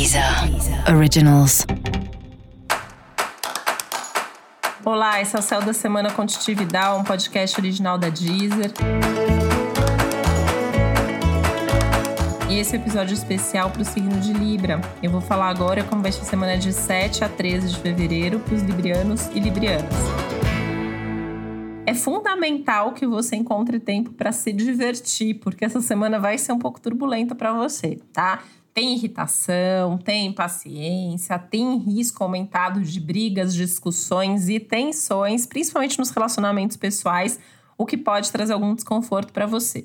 Deezer Originals. Olá, esse é o Céu da Semana Contitividade, um podcast original da Deezer. E esse é episódio especial para o signo de Libra. Eu vou falar agora como vai ser a semana de 7 a 13 de fevereiro para os librianos e librianas. É fundamental que você encontre tempo para se divertir, porque essa semana vai ser um pouco turbulenta para você, tá? Tem irritação, tem impaciência, tem risco aumentado de brigas, discussões e tensões, principalmente nos relacionamentos pessoais, o que pode trazer algum desconforto para você.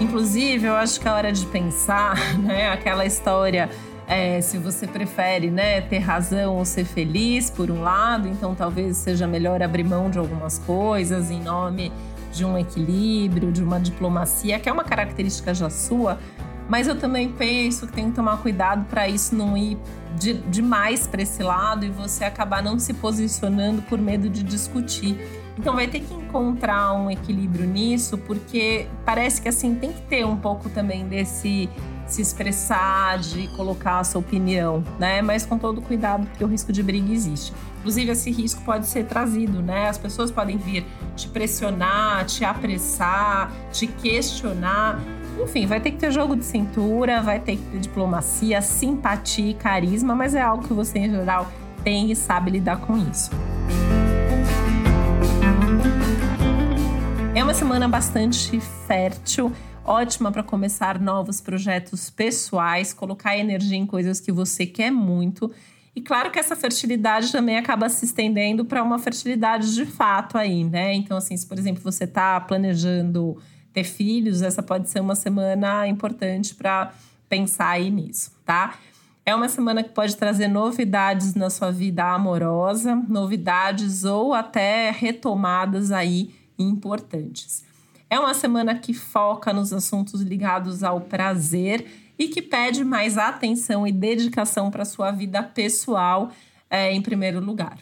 Inclusive, eu acho que é hora de pensar, né? Aquela história é, se você prefere né, ter razão ou ser feliz, por um lado, então talvez seja melhor abrir mão de algumas coisas em nome de um equilíbrio, de uma diplomacia, que é uma característica já sua, mas eu também penso que tem que tomar cuidado para isso não ir de, demais para esse lado e você acabar não se posicionando por medo de discutir. Então vai ter que encontrar um equilíbrio nisso, porque parece que assim tem que ter um pouco também desse se expressar, de colocar a sua opinião, né? Mas com todo cuidado, porque o risco de briga existe. Inclusive, esse risco pode ser trazido, né? As pessoas podem vir te pressionar, te apressar, te questionar. Enfim, vai ter que ter jogo de cintura, vai ter que ter diplomacia, simpatia e carisma, mas é algo que você, em geral, tem e sabe lidar com isso. É uma semana bastante fértil ótima para começar novos projetos pessoais, colocar energia em coisas que você quer muito. E claro que essa fertilidade também acaba se estendendo para uma fertilidade de fato aí, né? Então, assim, se por exemplo você está planejando ter filhos, essa pode ser uma semana importante para pensar aí nisso, tá? É uma semana que pode trazer novidades na sua vida amorosa, novidades ou até retomadas aí importantes. É uma semana que foca nos assuntos ligados ao prazer e que pede mais atenção e dedicação para sua vida pessoal é, em primeiro lugar.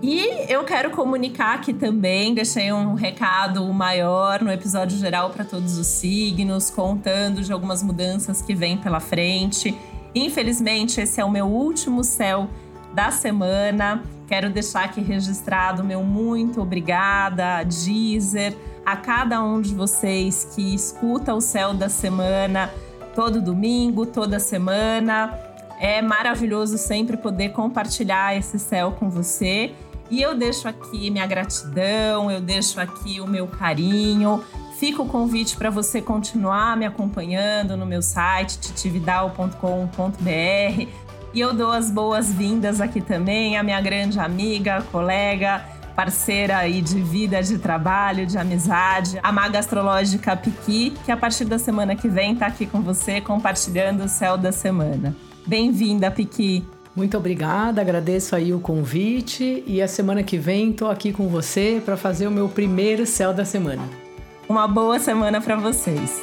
E eu quero comunicar aqui também, deixei um recado maior no episódio geral para todos os signos, contando de algumas mudanças que vêm pela frente. Infelizmente, esse é o meu último céu da semana. Quero deixar aqui registrado meu muito obrigada, Deezer, a cada um de vocês que escuta o Céu da Semana todo domingo, toda semana. É maravilhoso sempre poder compartilhar esse céu com você. E eu deixo aqui minha gratidão, eu deixo aqui o meu carinho. Fica o convite para você continuar me acompanhando no meu site titividal.com.br e eu dou as boas-vindas aqui também à minha grande amiga, colega, parceira aí de vida, de trabalho, de amizade, a maga astrológica Piqui, que a partir da semana que vem está aqui com você compartilhando o céu da semana. Bem-vinda, Piqui. Muito obrigada, agradeço aí o convite e a semana que vem estou aqui com você para fazer o meu primeiro céu da semana. Uma boa semana para vocês.